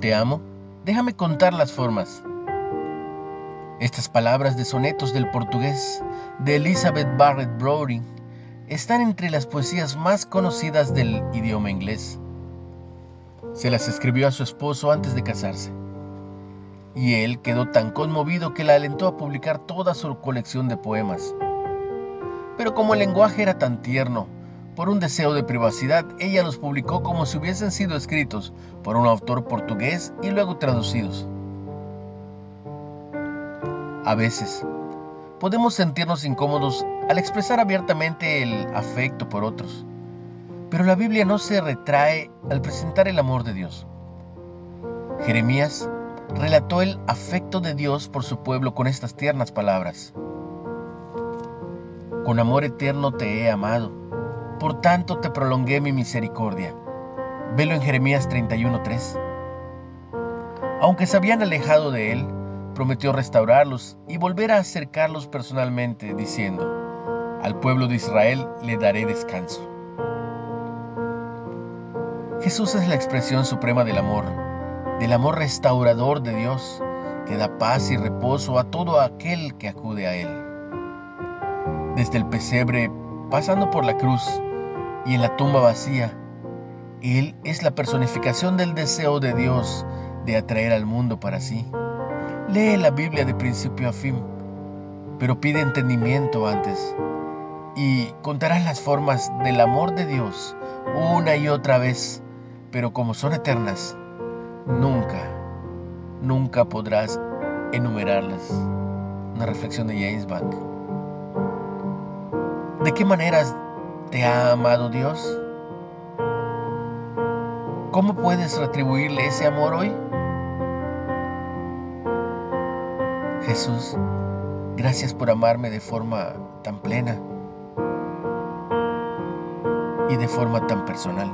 te amo, déjame contar las formas. Estas palabras de sonetos del portugués de Elizabeth Barrett Browning están entre las poesías más conocidas del idioma inglés. Se las escribió a su esposo antes de casarse, y él quedó tan conmovido que la alentó a publicar toda su colección de poemas. Pero como el lenguaje era tan tierno, por un deseo de privacidad, ella los publicó como si hubiesen sido escritos por un autor portugués y luego traducidos. A veces, podemos sentirnos incómodos al expresar abiertamente el afecto por otros, pero la Biblia no se retrae al presentar el amor de Dios. Jeremías relató el afecto de Dios por su pueblo con estas tiernas palabras. Con amor eterno te he amado, por tanto te prolongué mi misericordia. Velo en Jeremías 31:3. Aunque se habían alejado de él, prometió restaurarlos y volver a acercarlos personalmente, diciendo, al pueblo de Israel le daré descanso. Jesús es la expresión suprema del amor, del amor restaurador de Dios, que da paz y reposo a todo aquel que acude a Él. Desde el pesebre, pasando por la cruz y en la tumba vacía, Él es la personificación del deseo de Dios de atraer al mundo para sí. Lee la Biblia de principio a fin, pero pide entendimiento antes y contarás las formas del amor de Dios una y otra vez, pero como son eternas, nunca, nunca podrás enumerarlas. Una reflexión de James Bank. ¿De qué maneras te ha amado Dios? ¿Cómo puedes retribuirle ese amor hoy? Jesús, gracias por amarme de forma tan plena y de forma tan personal.